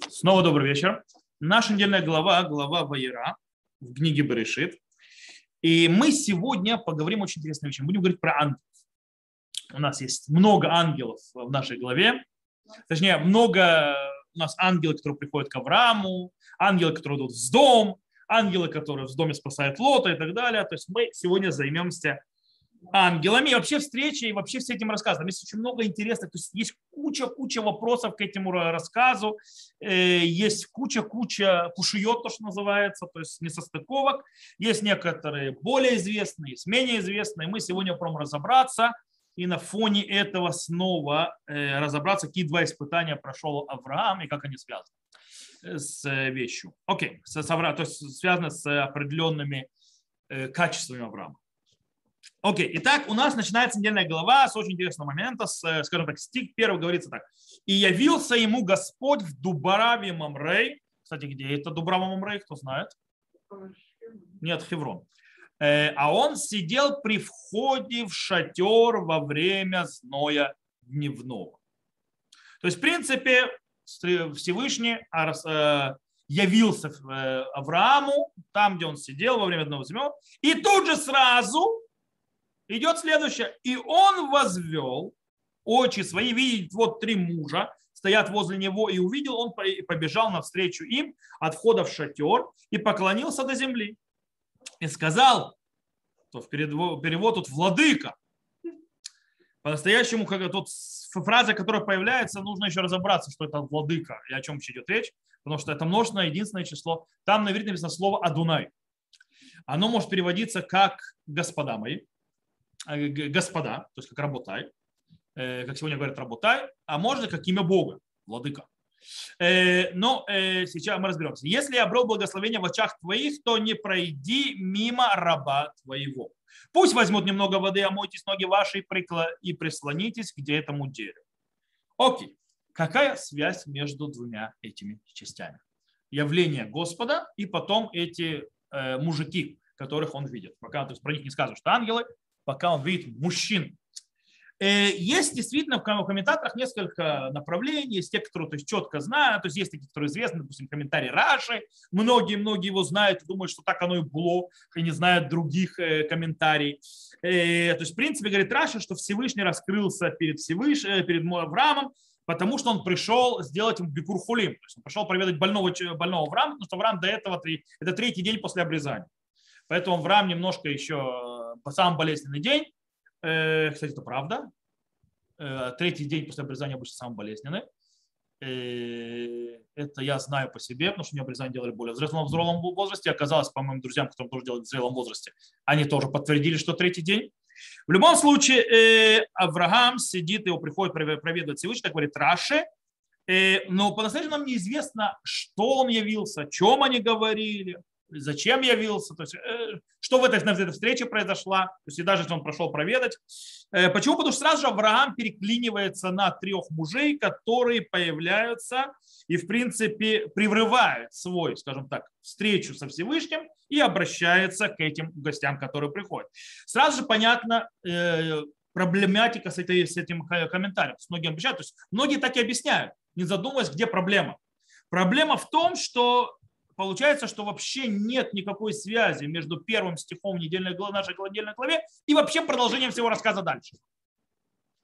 Снова добрый вечер. Наша недельная глава, глава Ваера в книге Берешит. И мы сегодня поговорим очень интересной вещи. Будем говорить про ангелов. У нас есть много ангелов в нашей главе. Точнее, много у нас ангелы, которые приходят к Аврааму, ангелы, которые идут в дом, ангелы, которые в доме спасают Лота и так далее. То есть мы сегодня займемся ангелами. И вообще встречи, и вообще с этим рассказом. Есть очень много интересных, то есть есть куча-куча вопросов к этому рассказу, э, есть куча-куча кушиет, то, что называется, то есть несостыковок. Есть некоторые более известные, есть менее известные. Мы сегодня попробуем разобраться и на фоне этого снова э, разобраться, какие два испытания прошел Авраам и как они связаны с вещью. Окей, с, то есть связано с определенными э, качествами Авраама. Окей, итак, у нас начинается недельная глава с очень интересного момента, с, э, скажем так, стих первый говорится так. «И явился ему Господь в Дубараве Мамрей». Кстати, где это Дубрава Мамрей, кто знает? Нет, Хеврон. Э, а он сидел при входе в шатер во время зноя дневного. То есть, в принципе, Всевышний э, явился Аврааму, там, где он сидел во время одного зима, и тут же сразу Идет следующее. И он возвел очи свои, видит вот три мужа, стоят возле него, и увидел, он побежал навстречу им от входа в шатер и поклонился до земли. И сказал, то в перевод тут владыка. По-настоящему, как тут фраза, которая появляется, нужно еще разобраться, что это владыка и о чем вообще идет речь, потому что это множественное единственное число. Там на иврите написано слово «адунай». Оно может переводиться как «господа мои», господа, то есть как работай, э, как сегодня говорят работай, а можно как имя Бога, владыка. Э, но сейчас мы разберемся. Если я обрел благословение в очах твоих, то не пройди мимо раба твоего. Пусть возьмут немного воды, омойтесь ноги ваши и прислонитесь к этому дереву. Окей. Какая связь между двумя этими частями? Явление Господа и потом эти мужики, которых он видит. Пока то есть, про них не сказано, что ангелы, пока он видит мужчин. Э, есть действительно в комментаторах несколько направлений, есть те, которые то есть, четко знают, то есть есть такие, которые известны, допустим, комментарий Раши, многие-многие его знают думают, что так оно и было, и не знают других э, комментариев. Э, то есть, в принципе, говорит Раши, что Всевышний раскрылся перед, Всевышним, перед Авраамом, потому что он пришел сделать ему бикурхулим, то есть он пришел проведать больного, больного Авраама, потому что Авраам до этого, это третий день после обрезания. Поэтому Авраам немножко еще самый болезненный день. Э, кстати, это правда. Э, третий день после обрезания обычно самый болезненный. Э, это я знаю по себе, потому что мне обрезание делали более взрослом, взрослом возрасте. Оказалось, по моим друзьям, которым тоже делали в зрелом возрасте, они тоже подтвердили, что третий день. В любом случае, Авраам сидит, его приходит проведывать Всевышний, так говорит Раши, но по-настоящему нам неизвестно, что он явился, о чем они говорили зачем явился, то есть, э, что в этой, на этой встрече произошло, то есть и даже если он прошел проведать. Э, почему? Потому что сразу же Авраам переклинивается на трех мужей, которые появляются и, в принципе, приврывают свой, скажем так, встречу со Всевышним и обращается к этим гостям, которые приходят. Сразу же понятно, э, проблематика с, этой, с этим комментарием. Многие обещают, то есть многие так и объясняют, не задумываясь, где проблема. Проблема в том, что получается, что вообще нет никакой связи между первым стихом недельной главы, нашей недельной главе и вообще продолжением всего рассказа дальше.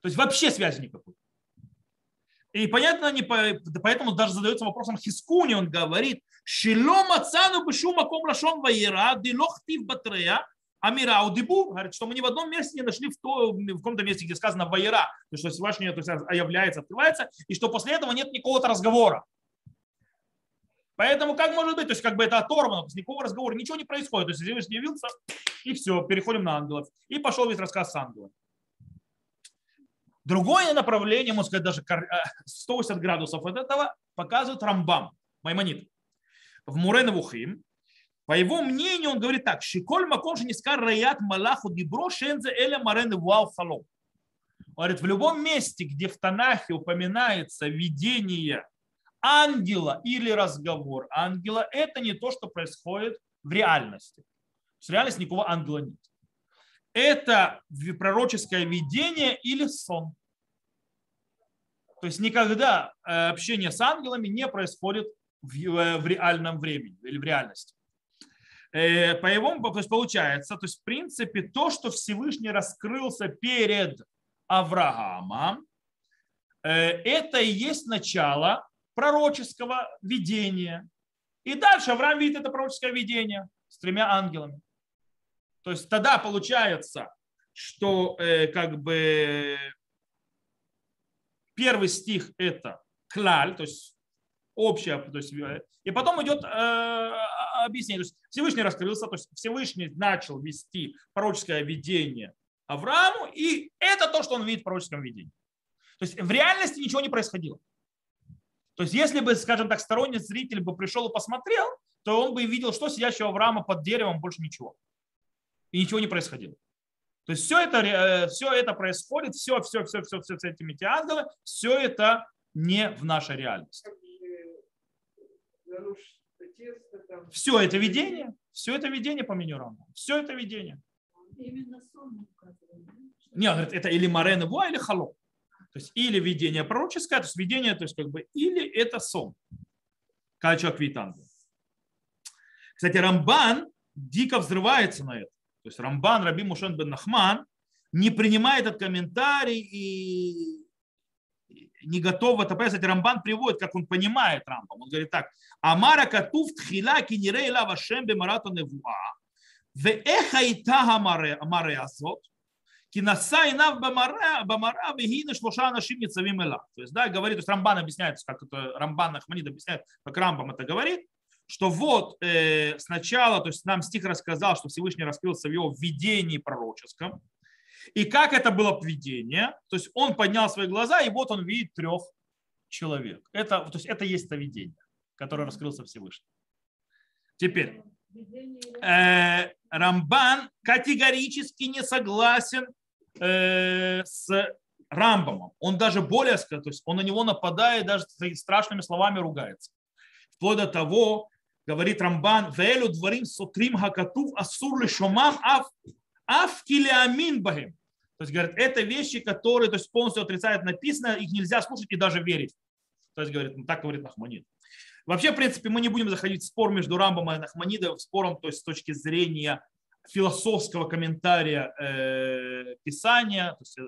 То есть вообще связи никакой. И понятно, не по, поэтому даже задается вопросом Хискуни, он говорит, «Шило мацану бешу маком лашон ваера, дилохтив батрея, Амира Аудибу говорит, что мы ни в одном месте не нашли в, то, в каком-то месте, где сказано Ваера, то есть, что Всевышний то есть, является, открывается, и что после этого нет никакого разговора. Поэтому как может быть, то есть как бы это оторвано, то есть никакого разговора, ничего не происходит. То есть Всевышний явился, и все, переходим на ангелов. И пошел весь рассказ с ангелом. Другое направление, можно сказать, даже 180 э, градусов от этого показывает Рамбам, Маймонит. В Мурен Вухим, по его мнению, он говорит так, «Шиколь маком шенискар раят малаху дибро шензе эля марен вау халом». Он говорит, в любом месте, где в Танахе упоминается видение ангела или разговор ангела – это не то, что происходит в реальности. В реальности никакого ангела нет. Это пророческое видение или сон. То есть никогда э, общение с ангелами не происходит в, э, реальном времени или в реальности. Э, по его, то есть получается, то есть в принципе то, что Всевышний раскрылся перед Авраамом, это и есть начало пророческого видения. И дальше Авраам видит это пророческое видение с тремя ангелами. То есть тогда получается, что э, как бы первый стих это клаль, то есть общее, то есть, э, и потом идет э, объяснение. То есть Всевышний раскрылся, то есть Всевышний начал вести пророческое видение Аврааму, и это то, что он видит в пророческом видении. То есть в реальности ничего не происходило. То есть если бы, скажем так, сторонний зритель бы пришел и посмотрел, то он бы видел, что сидящего Авраама под деревом, больше ничего. И ничего не происходило. То есть все это, э, все это происходит, все, все, все, все, все с этими ангелы, все это не в нашей реальности. Все это видение, все это видение по меню Рамбам. Все это видение. Именно сон Нет, это или Марен Во, или Халом. То есть или видение пророческое, то есть видение, то есть как бы, или это сон, когда человек видит ангела. Кстати, Рамбан дико взрывается на это. То есть Рамбан, Раби Мушен бен Нахман, не принимает этот комментарий и не готов это понять. Кстати, Рамбан приводит, как он понимает Рамбам. Он говорит так. Амара катув тхила кинирей лава шембе марату невуа. Ве эхайта амаре азот. Кинаса и нав бамара, бамара вегина шлуша нашим нецавим эла. То есть, да, говорит, то есть Рамбан объясняет, как это Рамбан Ахманид объясняет, как Рамбам это говорит, что вот э, сначала, то есть нам стих рассказал, что Всевышний раскрылся в его видении пророческом, и как это было видение, то есть он поднял свои глаза, и вот он видит трех человек. Это, то есть это есть то видение, которое раскрылся Всевышний. Теперь, э, Рамбан категорически не согласен э, с Рамбамом. Он даже более, то есть он на него нападает, даже страшными словами ругается. Вплоть до того, говорит Рамбан, «Вэлю дворим сотрим хакатув асур шомам аф, аф килиамин бахим». То есть, говорит, это вещи, которые то есть, полностью отрицают написано, их нельзя слушать и даже верить. То есть, говорит, ну, так говорит Нахманид. Вообще, в принципе, мы не будем заходить в спор между Рамбом и Нахманидом, спором то есть, с точки зрения философского комментария э, Писания. То есть, э,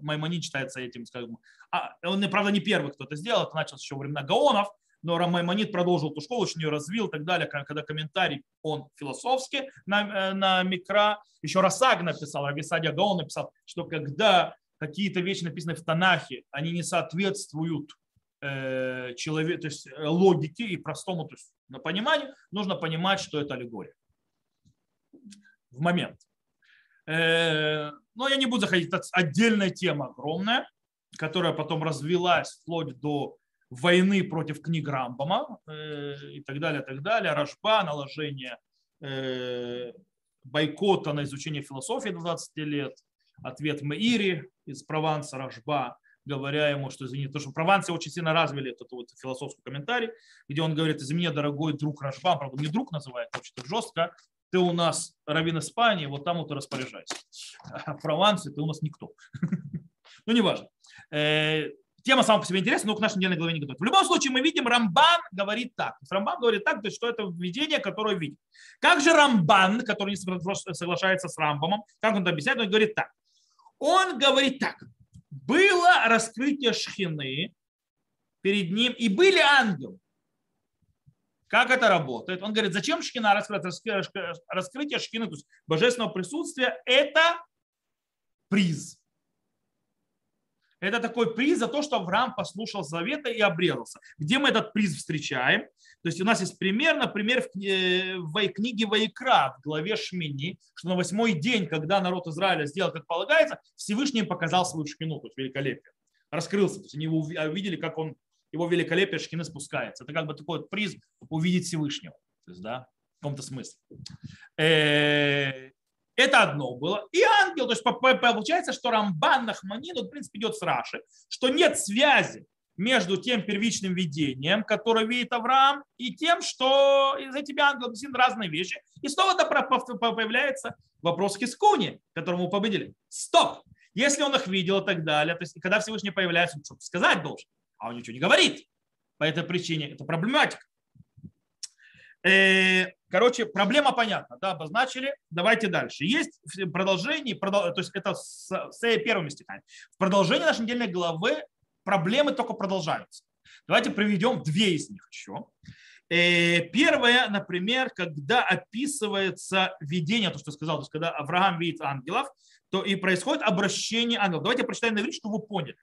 Маймонид считается этим, скажем, а, он, правда, не первый, кто это сделал, это началось еще во времена Гаонов, но Рамаймонид продолжил эту школу, очень ее развил и так далее, когда комментарий он философский на, э, на Микра. Еще Расаг написал, Рависадия Гаон написал, что когда какие-то вещи написаны в Танахе, они не соответствуют э, человек, то есть э, логике и простому то есть, пониманию, нужно понимать, что это аллегория в момент. Э, но я не буду заходить, это отдельная тема огромная, которая потом развилась вплоть до войны против книг Рамбама э, и так далее, так далее, Рожба, наложение э, бойкота на изучение философии до 20 лет, ответ Меири из Прованса Рожба, говоря ему, что извини, то, что в Провансе очень сильно развили этот вот философский комментарий, где он говорит, извини, дорогой друг Рожба, правда, не друг называет, очень жестко, ты у нас раввин Испании, вот там вот и распоряжайся. А в Провансе ты у нас никто. Ну, неважно. Э, тема сама по себе интересна, но к нашей недельной главе не готовит. В любом случае мы видим, Рамбан говорит так. Рамбан говорит так, то что это видение, которое видит. Как же Рамбан, который не соглашается с Рамбамом, как он это объясняет, он говорит так. Он говорит так. Было раскрытие шхины перед ним, и были ангелы. Как это работает? Он говорит, зачем шхина раскрыть? Раскрытие шхины, то есть божественного присутствия, это приз. Это такой приз за то, что Авраам послушал завета и обрезался. Где мы этот приз встречаем? То есть у нас есть пример, например, в э, книге Вайкра, в главе Шмини, что на восьмой день, когда народ Израиля сделал, как полагается, Всевышний показал свою шкину, то есть великолепие. Раскрылся. То есть они увидели, как он, его великолепие шкины спускается. Это как бы такой вот приз увидеть Всевышнего. То есть, да, в каком-то смысле. Э, это одно было. И ангел, то есть получается, что Рамбан Нахманин, в принципе, идет с Раши, что нет связи между тем первичным видением, которое видит Авраам, и тем, что из-за тебя ангел объяснит разные вещи. И снова появляется вопрос Хискуни, которому мы победили. Стоп! Если он их видел и так далее, то есть когда Всевышний появляется, он что сказать должен. А он ничего не говорит. По этой причине это проблематика. Э, короче, проблема понятна, да, обозначили. Давайте дальше. Есть продолжение, продол... то есть это с, с первыми стихами. В продолжении нашей недельной главы проблемы только продолжаются. Давайте приведем две из них еще. Э, первое, например, когда описывается видение, то, что я сказал, то есть когда Авраам видит ангелов, то и происходит обращение ангелов. Давайте прочитаем на иврит, чтобы вы поняли.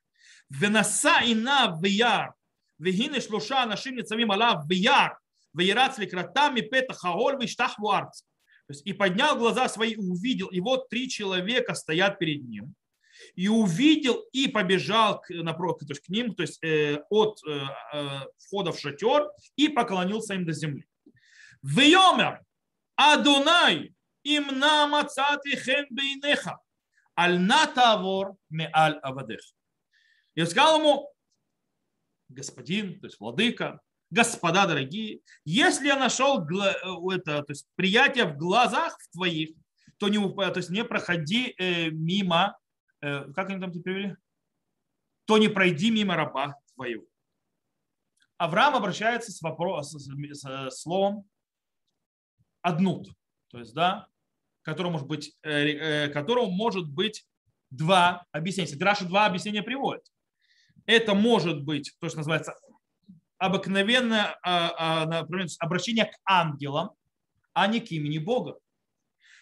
Венаса ина вияр, вегины шлуша нашим ницамим алав вияр, веерат ликратами пета хаоль виштах вуарц. И поднял глаза свои и увидел, и вот три человека стоят перед ним и увидел и побежал к, напротив, то есть к ним, то есть э, от э, э, входа в шатер и поклонился им до земли. Вьомер Адунай им намацат вихен бейнеха аль натавор ме аль авадех. И сказал ему, господин, то есть владыка, господа дорогие, если я нашел это, то есть приятие в глазах твоих, то не, то есть не проходи э, мимо Э, как они там тебе перевели? То не пройди мимо раба твоего. Авраам обращается с, вопросом, с словом однут, то есть, да, которому может быть, э, э, которому может быть два объяснения. Раша два объяснения приводит. Это может быть то, что называется обыкновенное а, а, обращение к ангелам, а не к имени Бога.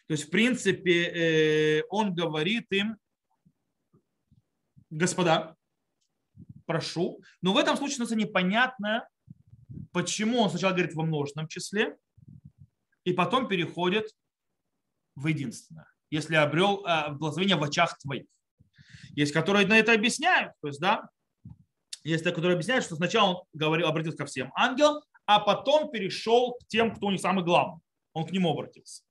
То есть, в принципе, он говорит им, господа, прошу. Но в этом случае становится непонятно, почему он сначала говорит во множественном числе, и потом переходит в единственное. Если обрел э, благословение в очах твоих. Есть, которые на это объясняют. То есть, да, есть, которые объясняют, что сначала он говорил, обратился ко всем ангелам, а потом перешел к тем, кто не самый главный. Он к нему обратился.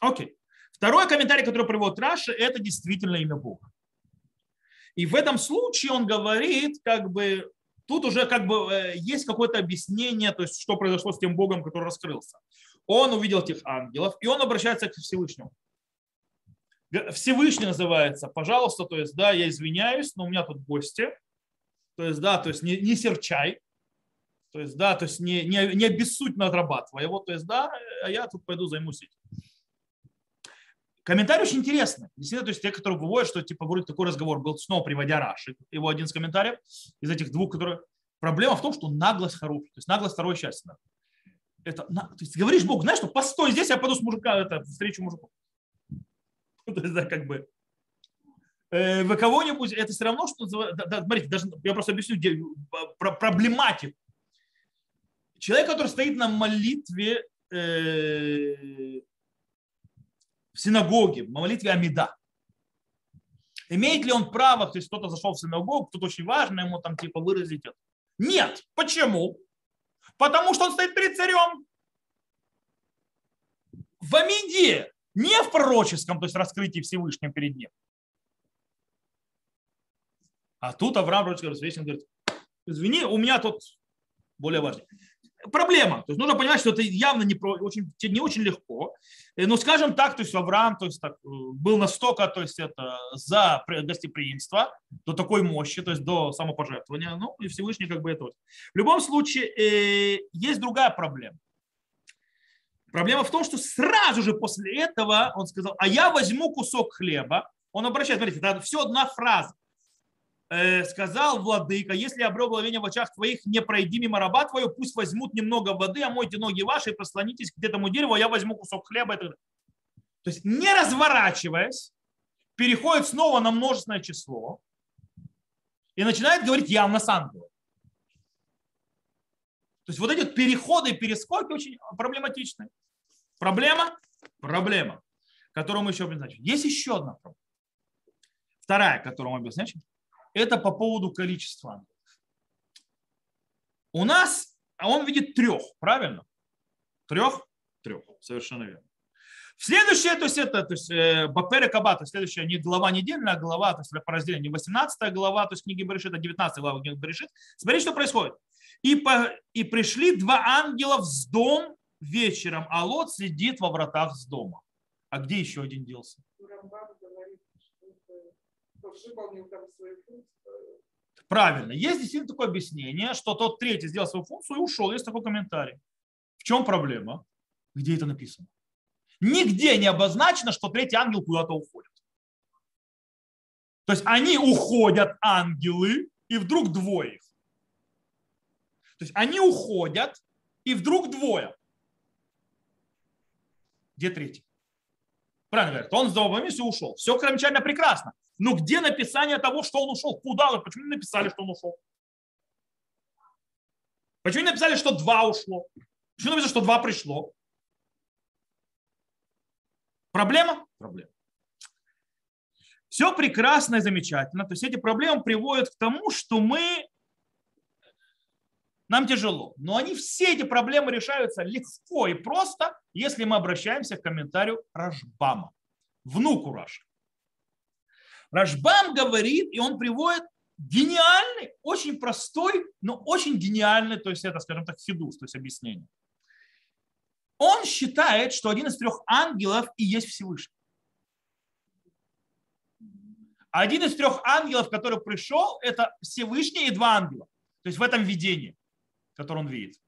Окей. Второй комментарий, который приводит Раши, это действительно имя Бога. И в этом случае он говорит, как бы, тут уже как бы э, есть какое-то объяснение, то есть что произошло с тем Богом, который раскрылся. Он увидел этих ангелов, и он обращается к Всевышнему. Всевышний называется, пожалуйста, то есть, да, я извиняюсь, но у меня тут гости, то есть, да, то есть не, не серчай, то есть, да, то есть не, не, не обессудь на отрабатывай его, то есть, да, а я тут пойду займусь этим. Комментарий очень интересный. Действительно, то есть те, которые говорят, что типа вроде такой разговор был снова приводя Раши, его один из комментариев из этих двух, которые... Проблема в том, что наглость хорошая, то есть наглость второе счастье. Это, то есть говоришь Бог, знаешь, что постой здесь, я пойду с мужика, это, встречу мужику. То есть, да, как бы, э, вы кого-нибудь, это все равно, что, смотрите, даже, я просто объясню где, про, проблематику. Человек, который стоит на молитве э, в синагоге, в молитве Амида. Имеет ли он право, то есть кто-то зашел в синагогу, кто-то очень важно ему там типа выразить это? Нет. Почему? Потому что он стоит перед царем. В Амиде, не в пророческом, то есть раскрытии Всевышнего перед ним. А тут Авраам пророческий говорит, извини, у меня тут более важный проблема. То есть нужно понимать, что это явно не, очень, не очень легко. Э, но скажем так, то есть Авраам то есть, так, э, был настолько то есть, это, за гостеприимство до такой мощи, то есть до самопожертвования. Ну и Всевышний как бы это. В любом случае э, есть другая проблема. Проблема в том, что сразу же после этого он сказал, а я возьму кусок хлеба. Он обращается, смотрите, это все одна фраза. Э, сказал владыка, если я обрел благовение в очах твоих, не пройди мимо раба твою, пусть возьмут немного воды, омойте ноги ваши и прослонитесь к этому дереву, а я возьму кусок хлеба. То есть не разворачиваясь, переходит снова на множественное число и начинает говорить явно с ангелом. То есть вот эти переходы и перескоки очень проблематичны. Проблема? Проблема, которую мы еще обозначим. Есть еще одна проблема. Вторая, которую мы обозначим это по поводу количества ангелов. У нас, а он видит трех, правильно? Трех? Трех, совершенно верно. Следующее, то есть это, то есть э, Бапера Кабата, следующая не глава недельная, а глава, то есть по разделению, не 18 глава, то есть книги Берешит, а 19 глава книги Берешит. Смотри, что происходит. И, по, и пришли два ангела в дом вечером, а Лот сидит во вратах с дома. А где еще один делся? Правильно. Есть действительно такое объяснение, что тот третий сделал свою функцию и ушел. Есть такой комментарий. В чем проблема? Где это написано? Нигде не обозначено, что третий ангел куда-то уходит. То есть они уходят, ангелы, и вдруг двое их. То есть они уходят, и вдруг двое. Где третий? Правильно говорят, он сдал миссию и ушел. Все замечательно прекрасно. Но где написание того, что он ушел? Куда? Почему не написали, что он ушел? Почему не написали, что два ушло? Почему написано, что два пришло? Проблема? Проблема. Все прекрасно и замечательно. То есть эти проблемы приводят к тому, что мы нам тяжело. Но они все эти проблемы решаются легко и просто, если мы обращаемся к комментарию Рашбама, внуку Раша. Рашбам говорит, и он приводит гениальный, очень простой, но очень гениальный, то есть это, скажем так, хидус, то есть объяснение. Он считает, что один из трех ангелов и есть Всевышний. Один из трех ангелов, который пришел, это Всевышний и два ангела. То есть в этом видении который он видит.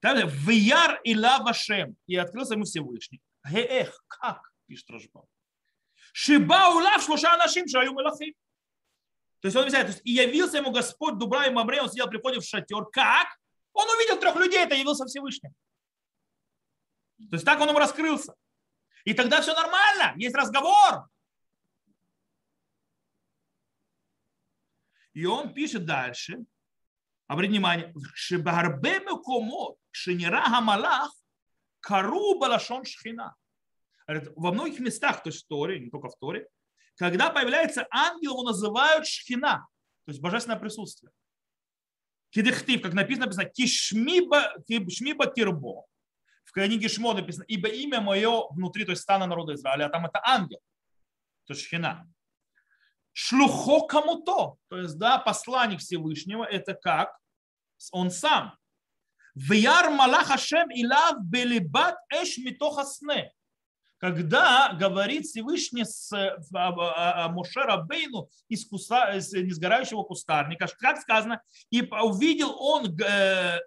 Далее, Вияр и Лавашем. И открылся ему Всевышний. Эх, как, пишет Рожбам. Шиба улав шлуша нашим шаю мелахим. То есть он объясняет, то есть, и явился ему Господь Дубра и Мамре, он сидел при в шатер. Как? Он увидел трех людей, это явился Всевышний. То есть так он ему раскрылся. И тогда все нормально, есть разговор. И он пишет дальше, Обратите внимание, шибарбе мекомот, шинира гамалах, кару балашон шхина. Во многих местах, то есть в Торе, не только в Торе, когда появляется ангел, его называют шхина, то есть божественное присутствие. Кидехтив, как написано, написано кишмиба, кишмиба кирбо. В книге Шмо написано, ибо имя мое внутри, то есть стана народа Израиля, а там это ангел, то есть шхина. Шлюхо кому-то, то есть да, посланник Всевышнего, это как он сам. Вяр Малах Хашем Илав Белибат Эш Митохасне. Когда говорит Всевышний с э, а, а, Моше Рабейну из, куста, из несгорающего кустарника, как сказано, и увидел он э,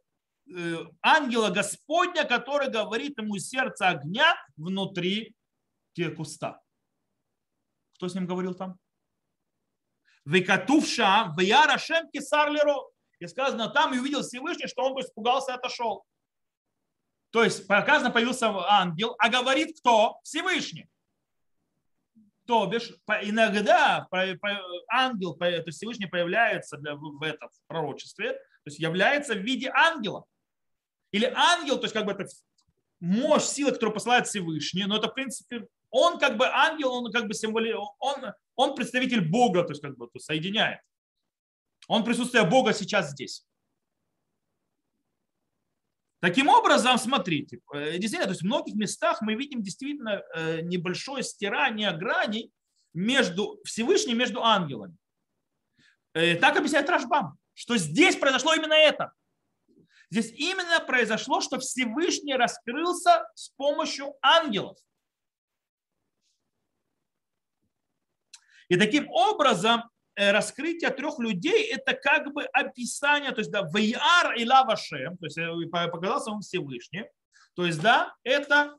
э, ангела Господня, который говорит ему из сердца огня внутри куста. Кто с ним говорил там? Векатувша, Вяр Кисар Леро. И сказано там, и увидел Всевышний, что он испугался и отошел. То есть, показано, появился ангел, а говорит кто? Всевышний. То бишь, иногда ангел, то есть Всевышний появляется в этом пророчестве, то есть является в виде ангела. Или ангел, то есть как бы это мощь, сила, которую посылает Всевышний, но это в принципе, он как бы ангел, он как бы символи, он, он представитель Бога, то есть как бы соединяет. Он присутствие Бога сейчас здесь. Таким образом, смотрите, э, действительно, то есть в многих местах мы видим действительно э, небольшое стирание граней между Всевышним, между ангелами. Э, так объясняет Рашбам, что здесь произошло именно это. Здесь именно произошло, что Всевышний раскрылся с помощью ангелов. И таким образом раскрытие трех людей – это как бы описание, то есть да, Вейар и Лавашем, то есть э, показался он Всевышний, то есть да, это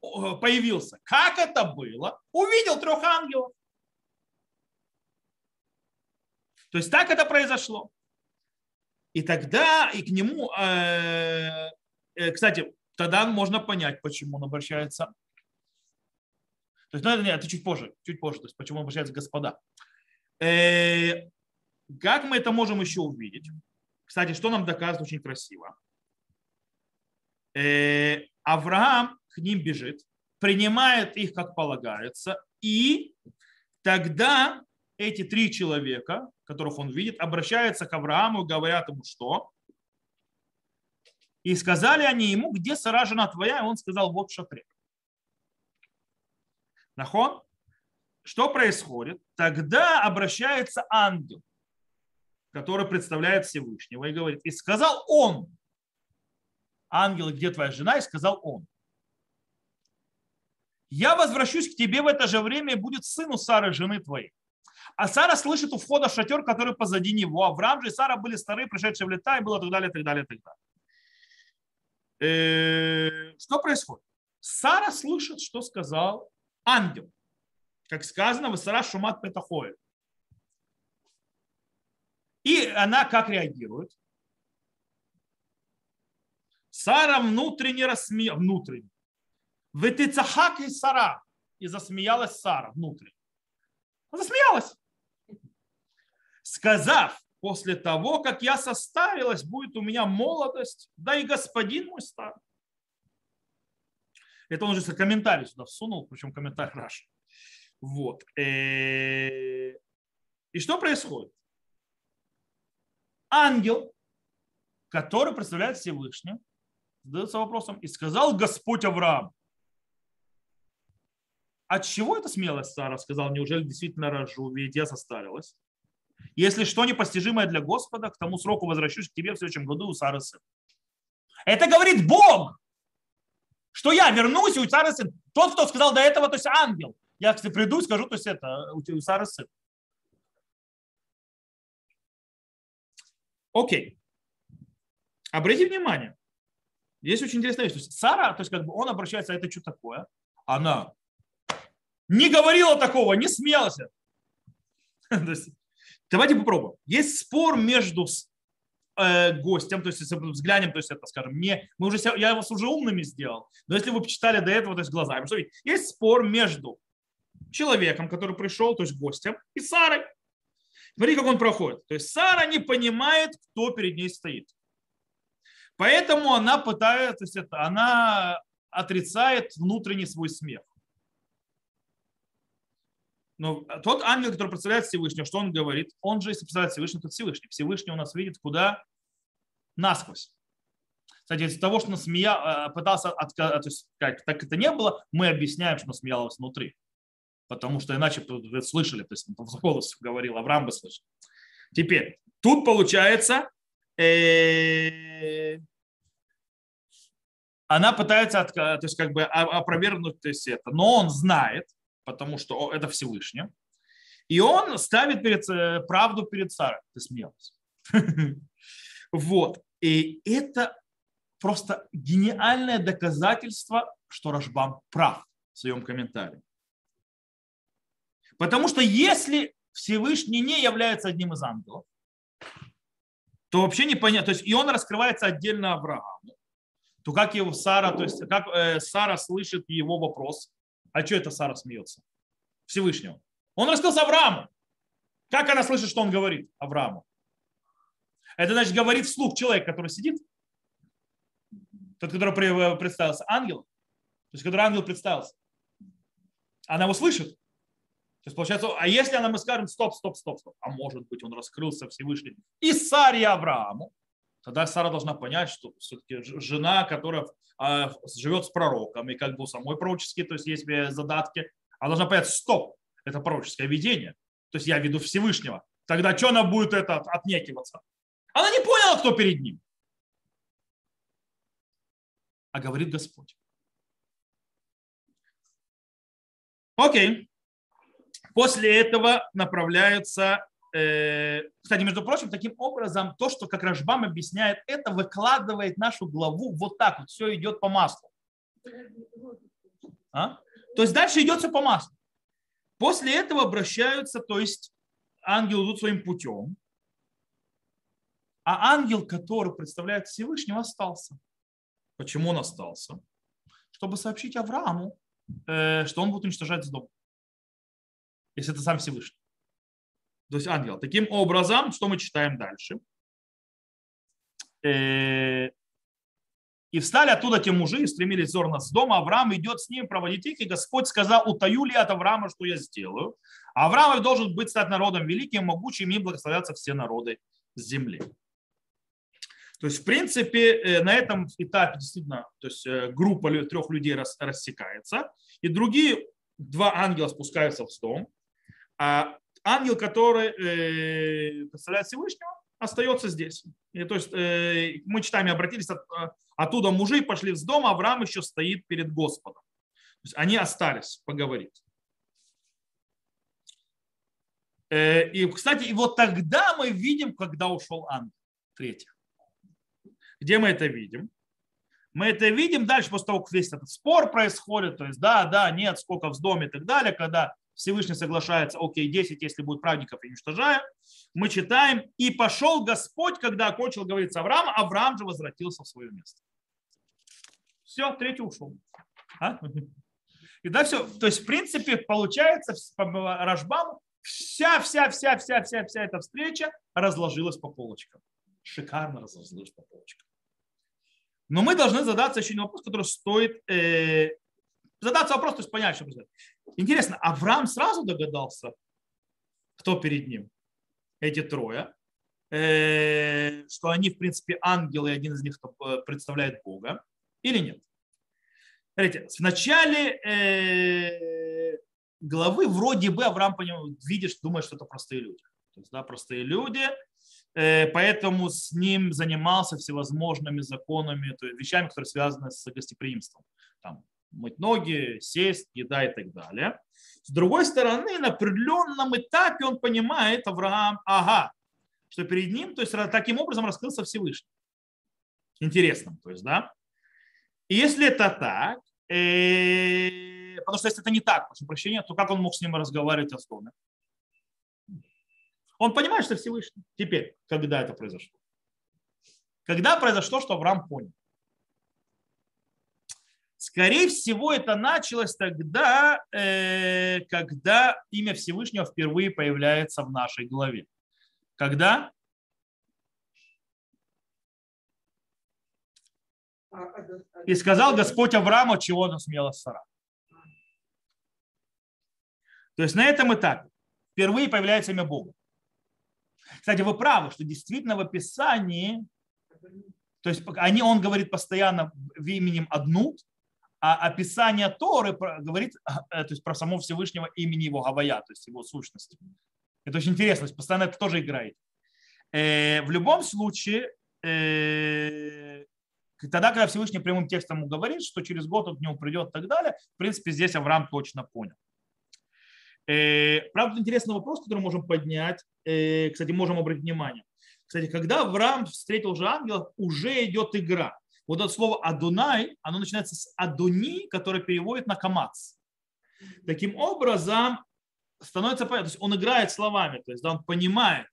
появился. Как это было? Увидел трех ангелов. То есть так это произошло. И тогда и к нему, э, кстати, тогда можно понять, почему он обращается. То есть, ну, нет, это чуть позже, чуть позже, то есть почему он обращается господа. Э, как мы это можем еще увидеть? Кстати, что нам доказывает очень красиво. Э, Авраам к ним бежит, принимает их, как полагается, и тогда эти три человека, которых он видит, обращаются к Аврааму и говорят ему, что? И сказали они ему, где Сара, жена твоя? И он сказал, вот в шатре. Нахон? Что происходит? Тогда обращается ангел, который представляет Всевышнего и говорит, и сказал он, ангел, где твоя жена? И сказал он, я возвращусь к тебе в это же время, и будет сыну Сары, жены твоей. А Сара слышит у входа шатер, который позади него. Авраам же и Сара были старые, пришедшие в лета, и было так далее, так далее, так далее. Э, что происходит? Сара слышит, что сказал ангел. Как сказано, в Сара шумат петахоэль. И она как реагирует? Сара внутренне рассмеялась. Внутренне. Ветицахак и Сара. И засмеялась Сара внутренне. Засмеялась. Сказав, после того, как я состарилась, будет у меня молодость, да и господин мой стар. Это он же комментарий сюда всунул, причем комментарий Раш. Вот. Э, и что происходит? Ангел, который представляет Всевышний, задается вопросом, и сказал Господь Авраам, от чего эта смелость Сара сказал, неужели действительно рожу, ведь я состарилась? Если что непостижимое для Господа, к тому сроку возвращусь к тебе в следующем году у Сары сын. Это говорит Бог, что я вернусь, и у Сары сын. Тот, кто сказал до этого, то есть ангел. Я, кстати, приду и скажу, то есть это у Сары сын. Окей. Обратите внимание. Здесь очень интересная вещь. То есть Сара, то есть как бы он обращается, а это что такое? Она не говорила такого, не смеялась. Давайте попробуем. Есть спор между э, гостем, то есть если взглянем, то есть это, скажем, не, мы уже, я вас уже умными сделал, но если вы почитали до этого, то есть глазами, что есть спор между человеком, который пришел, то есть гостем, и Сарой. Смотри, как он проходит. То есть Сара не понимает, кто перед ней стоит. Поэтому она пытается, то есть это, она отрицает внутренний свой смех. Но тот ангел, который представляет Всевышнего, что он говорит? Он же, если представляет Всевышний, то Всевышний. Всевышний у нас видит куда? Насквозь. Кстати, из-за того, что насмея, э, пытался отказать, то есть, как так это не было, мы объясняем, что насмеялась внутри. Потому что иначе вы слышали, то есть в голос говорил, Авраам бы слышал. Теперь, тут получается, э, она пытается то есть, как бы опровергнуть то есть, это, но он знает, потому что это Всевышний. И он ставит перед, э, правду перед царем. Ты смеялась. Вот. И это просто гениальное доказательство, что Рашбам прав в своем комментарии. Потому что если Всевышний не является одним из ангелов, то вообще непонятно. То есть и он раскрывается отдельно Аврааму. То как его Сара, то есть как э, Сара слышит его вопрос, а что это Сара смеется? Всевышнего. Он рассказал Аврааму. Как она слышит, что он говорит Аврааму? Это значит, говорит вслух человек, который сидит. Тот, который представился. Ангел. То есть, который ангел представился. Она его слышит. То есть, получается, а если она мы скажем, стоп, стоп, стоп, стоп, а может быть, он раскрылся Всевышний и Саре Аврааму, тогда Сара должна понять, что все-таки жена, которая а, живет с пророком, и как бы у самой пророческие, то есть есть задатки, она должна понять, стоп, это пророческое видение. То есть я веду Всевышнего. Тогда что она будет это отнекиваться? Она не поняла, кто перед ним. А говорит Господь. Окей. После этого направляются э, кстати, между прочим, таким образом, то, что как Рашбам объясняет, это выкладывает нашу главу вот так вот, все идет по маслу. А? То есть дальше идет все по маслу. После этого обращаются, то есть ангел идут своим путем, а ангел, который представляет Всевышнего, остался. Почему он остался? Чтобы сообщить Аврааму, э, что он будет уничтожать дом. Если это сам Всевышний. То есть ангел. Таким образом, что мы читаем дальше? Э, и встали оттуда те мужи и стремились взор с дома. Авраам идет с ним проводить их, и Господь сказал, утаю ли от Авраама, что я сделаю. Авраам должен быть стать народом великим, могучим, и благословятся все народы земли. То есть, в принципе, э, на этом этапе действительно то есть, э, группа трех людей рассекается, и другие два ангела спускаются в дом. А ангел, который э, представляет Всевышнего, остается здесь. И, то есть э, мы читаем, обратились от, оттуда мужи пошли с дома, Авраам еще стоит перед Господом. То есть они остались поговорить. Э, и, кстати, и вот тогда мы видим, когда ушел ангел. Третье. Где мы это видим? Мы это видим дальше, после того, как весь этот спор происходит, то есть да, да, нет, сколько в доме и так далее, когда Всевышний соглашается, окей, 10, если будет праведников, уничтожаю. Мы читаем, и пошел Господь, когда окончил говорить с Авраамом, Авраам же возвратился в свое место. Все, третий ушел. А? И да, все. То есть, в принципе, получается, по Рашбаму вся, вся, вся, вся, вся, вся эта встреча разложилась по полочкам. Шикарно разложилась по полочкам. Но мы должны задаться еще один вопрос, который стоит э, задаться вопрос, то есть понять, что происходит. Интересно, Авраам сразу догадался, кто перед ним? Эти трое. Э, что они, в принципе, ангелы, и один из них э, представляет Бога. Или нет? Смотрите, в начале э, главы вроде бы Авраам видишь, думает, что это простые люди. То есть, да, простые люди, поэтому с ним занимался всевозможными законами, то есть вещами, которые связаны с гостеприимством. Там, мыть ноги, сесть, еда и так далее. С другой стороны, на определенном этапе он понимает, Авраам, ага, что перед ним, то есть таким образом раскрылся Всевышний. Интересно, то есть, да. И если это так, э, потому что если это не так, прошу прощения, то как он мог с ним разговаривать о доме? Он понимает, что Всевышний. Теперь, когда это произошло? Когда произошло, что Авраам понял? Скорее всего, это началось тогда, э, когда имя Всевышнего впервые появляется в нашей главе. Когда? И сказал Господь Аврааму, чего он смело Сара. То есть на этом этапе впервые появляется имя Бога. Кстати, вы правы, что действительно в описании, то есть они, он говорит постоянно в именем Аднут, а описание Торы говорит э, то есть про самого Всевышнего имени его Гавая, то есть его сущности. Это очень интересно, то есть постоянно это тоже играет. Э, в любом случае, э, тогда, когда Всевышний прямым текстом говорит, что через год он к нему придет и так далее, в принципе, здесь Авраам точно понял. Э, правда, интересный вопрос, который можем поднять, э, кстати, можем обратить внимание. Кстати, когда Авраам встретил же ангелов, уже идет игра. Вот это слово «адунай», оно начинается с «адуни», которое переводит на «камац». Таким образом, становится понятно, то есть он играет словами, то есть да, он понимает,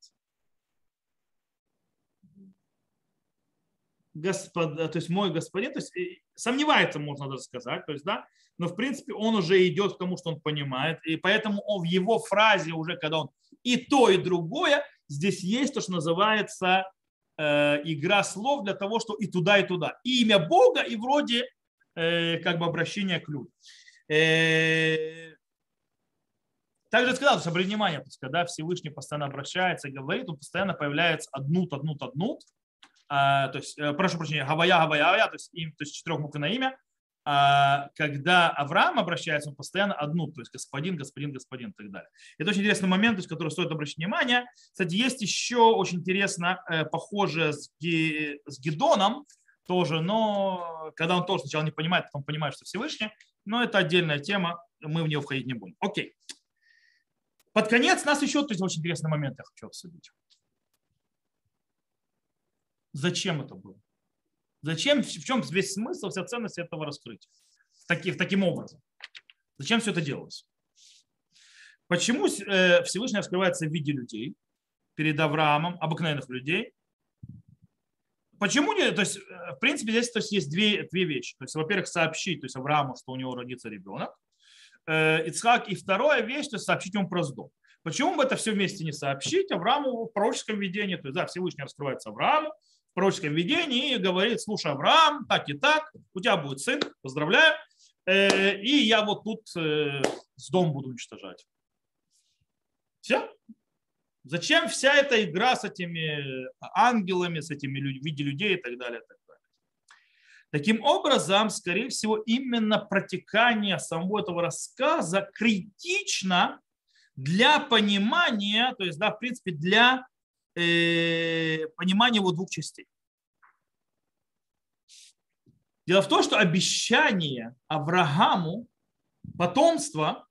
Господ, то есть мой господин, то есть сомневается, можно даже сказать, то есть, да, но в принципе он уже идет к тому, что он понимает, и поэтому он в его фразе уже, когда он и то, и другое, здесь есть то, что называется э, игра слов для того, что и туда, и туда. И имя Бога, и вроде э, как бы обращение к людям. Э, также сказал, что обратите внимание, то когда Всевышний постоянно обращается и говорит, он постоянно появляется однут, однут, однут, а, то есть, э, прошу прощения, Гавая, Гавая, Гавая, то есть, им, то есть четырехбуквенное имя, когда Авраам обращается, он постоянно одну, то есть господин, господин, господин и так далее. Это очень интересный момент, то есть, который стоит обращать внимание. Кстати, есть еще очень интересно, э, похоже с, с Гедоном тоже, но когда он тоже сначала не понимает, потом понимает, что Всевышний, но это отдельная тема, мы в нее входить не будем. Окей. Под конец нас еще, то есть очень интересный момент я хочу обсудить. Зачем это было? Зачем, в чем весь смысл, вся ценность этого раскрытия? Таким, таким образом. Зачем все это делалось? Почему э, Всевышний раскрывается в виде людей перед Авраамом, обыкновенных людей? Почему не? То есть, э, в принципе, здесь то есть, есть две, две вещи. То есть, во-первых, сообщить то есть, Аврааму, что у него родится ребенок. Э, Ицхак. И вторая вещь, то есть сообщить ему про дом. Почему бы это все вместе не сообщить Аврааму в пророческом видении? То есть, да, Всевышний раскрывается Аврааму, пророческом видении и говорит, слушай, Авраам, так и так, у тебя будет сын, поздравляю, э, и я вот тут э, с дом буду уничтожать. Все. Зачем вся эта игра с этими ангелами, с этими в виде людей и так далее, и так далее. Таким образом, скорее всего, именно протекание самого этого рассказа критично для понимания, то есть, да, в принципе, для э, понимание его двух частей. Дело в том, что обещание Аврааму потомства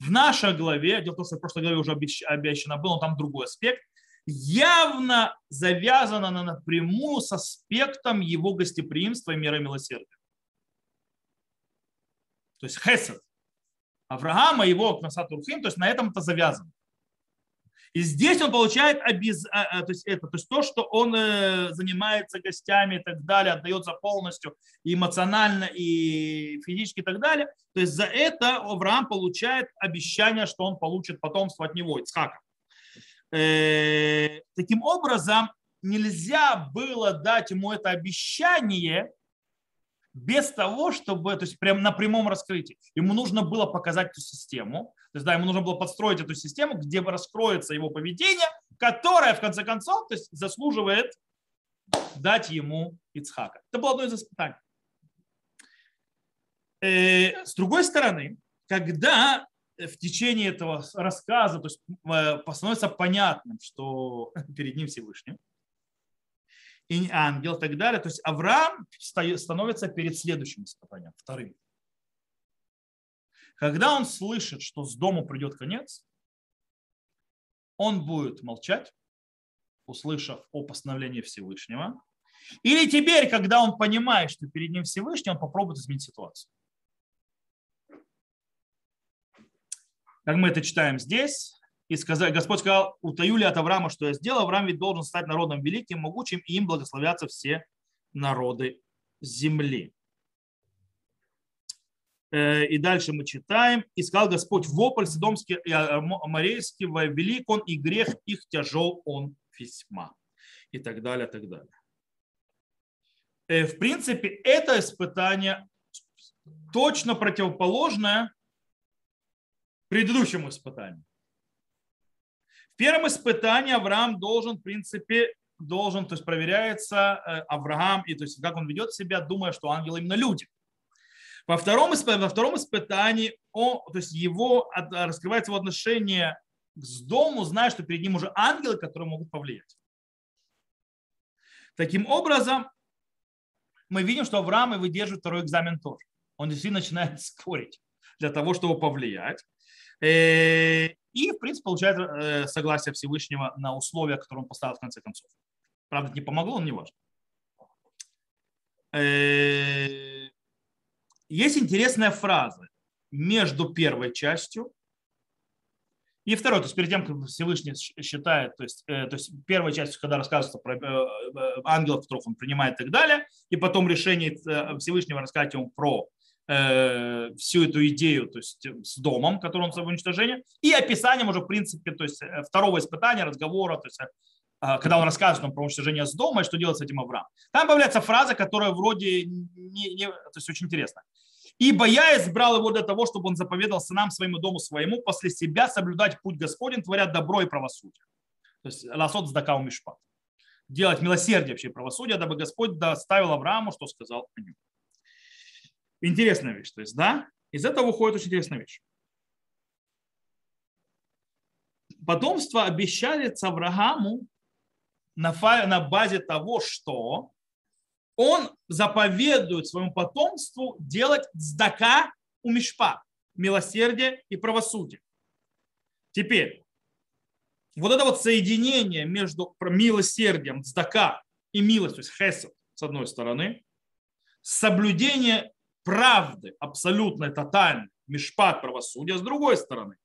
в нашей главе, дело в том, что в прошлой главе уже обещано было, но там другой аспект, явно завязано на напрямую с аспектом его гостеприимства и мира милосердия. То есть хесед. Авраама, его Кнасатурхим, то есть на этом это завязано. И здесь он получает обез... А, а, то, есть это, то есть то, что он э, занимается гостями и так далее, отдается полностью эмоционально и физически и так далее. То есть за это Авраам получает обещание, что он получит потомство от него, Ицхака. Э, таким образом, нельзя было дать ему это обещание без того, чтобы, то есть прям на прямом раскрытии. Ему нужно было показать эту систему, то есть да, ему нужно было подстроить эту систему, где раскроется его поведение, которое в конце концов то есть, заслуживает дать ему Ицхака. Это было одно из испытаний. Э, с другой стороны, когда в течение этого рассказа то есть, э, становится понятным, что перед ним Всевышний, и ангел и так далее. То есть Авраам становится перед следующим испытанием, вторым. Когда он слышит, что с дому придет конец, он будет молчать, услышав о постановлении Всевышнего. Или теперь, когда он понимает, что перед ним Всевышний, он попробует изменить ситуацию. Как мы это читаем здесь, и сказать, Господь сказал, утаю ли от Авраама, что я сделал, Авраам ведь должен стать народом великим, могучим, и им благословятся все народы земли. Э, и дальше мы читаем. «И сказал Господь, вопль Сидомский и Амарейский, велик он, и грех их тяжел он весьма». И так далее, так далее. Э, в принципе, это испытание точно противоположное предыдущему испытанию. В первом испытании Авраам должен, в принципе, должен, то есть проверяется э, Авраам, и то есть как он ведет себя, думая, что ангелы именно люди. Во втором, во втором испытании он, то есть его раскрывается его отношение к дому, зная, что перед ним уже ангелы, которые могут повлиять. Таким образом, мы видим, что Авраам и выдерживает второй экзамен тоже. Он действительно начинает спорить для того, чтобы повлиять. Э, и, в принципе, получает э, согласие Всевышнего на условия, которые он поставил в конце концов. Правда, не помогло, но не важно. Э, есть интересная фраза между первой частью и второй, то есть перед тем, как Всевышний считает, то есть, э, то есть первая часть, когда рассказывается про э, ангелов, которых он принимает и так далее, и потом решение Всевышнего рассказать ему про Э, всю эту идею то есть э, с домом, который он собой уничтожение, и описанием уже, в принципе, то есть э, второго испытания, разговора, то есть когда он рассказывает нам про уничтожение с дома и что делать с этим Авраам. Там появляется фраза, которая вроде не, не, то есть очень интересна. «Ибо я избрал его для того, чтобы он заповедал сынам своему дому своему после себя соблюдать путь Господень, творя добро и правосудие». То есть ласот сдакау мишпат. Делать милосердие вообще правосудие, дабы Господь доставил Аврааму, что сказал о нем. Интересная вещь. То есть, да, из этого выходит очень интересная вещь. Потомство обещается Аврааму на, на базе того, что он заповедует своему потомству делать сдака у мишпа, милосердие и правосудие. Теперь, вот это вот соединение между милосердием, сдака и милостью, то есть хесед, с одной стороны, соблюдение правды, абсолютной, тотальной, мешпат правосудия, с другой стороны.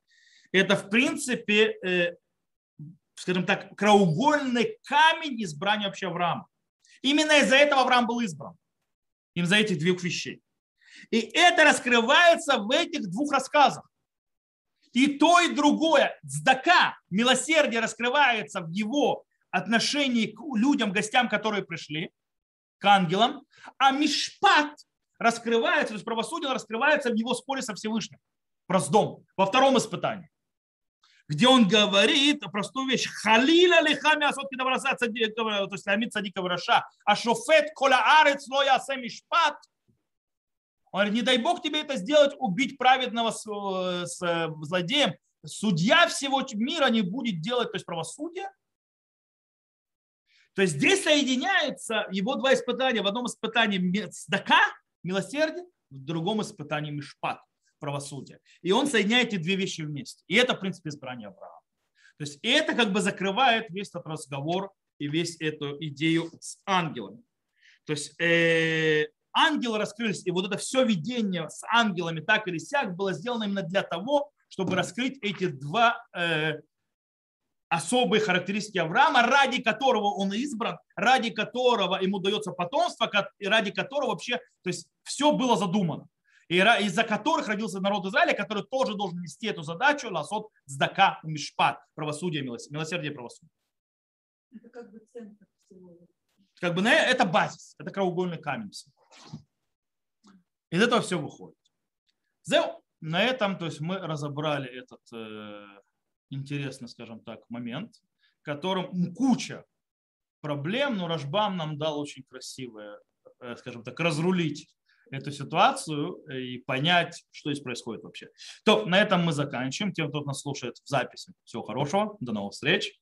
Это, в принципе, э, скажем так, краугольный камень избрания вообще Авраама. Именно из-за этого Авраам был избран. Им за этих двух вещей. И это раскрывается в этих двух рассказах. И то, и другое, цдака, милосердие раскрывается в его отношении к людям, гостям, которые пришли, к ангелам, а мишпат раскрывается, то есть правосудие раскрывается в его споре со Всевышним. Про Сдом, во втором испытании где он говорит простую вещь. Халиля лихами асотки добраса то есть амит садика враша, а шофет кола арец лоя мишпат. Он говорит, не дай Бог тебе это сделать, убить праведного с, с злодеем. Судья всего мира не будет делать, то есть правосудие. То есть здесь соединяются его два испытания. В одном испытании сдака, милосердие, в другом испытании мишпат, правосудия. И он соединяет эти две вещи вместе. И это, в принципе, избрание Авраама. То есть это как бы закрывает весь этот разговор и весь эту идею с ангелами. То есть э, ангелы раскрылись, и вот это все видение с ангелами так или сяк было сделано именно для того, чтобы раскрыть эти два э, особые характеристики Авраама, ради которого он избран, ради которого ему дается потомство, и ради которого вообще, то есть все было задумано. Из-за которых родился народ Израиля, который тоже должен нести эту задачу, ласот здака мишпат, правосудие, милосердие правосудие. Это как бы центр всего. Как бы это базис, это краеугольный камень. Из этого все выходит. На этом то есть мы разобрали этот э, интересный, скажем так, момент, в котором куча проблем, но Рашбам нам дал очень красивое, э, скажем так, разрулить эту ситуацию и понять, что здесь происходит вообще. То на этом мы заканчиваем. Тем, кто нас слушает в записи, всего хорошего, до новых встреч.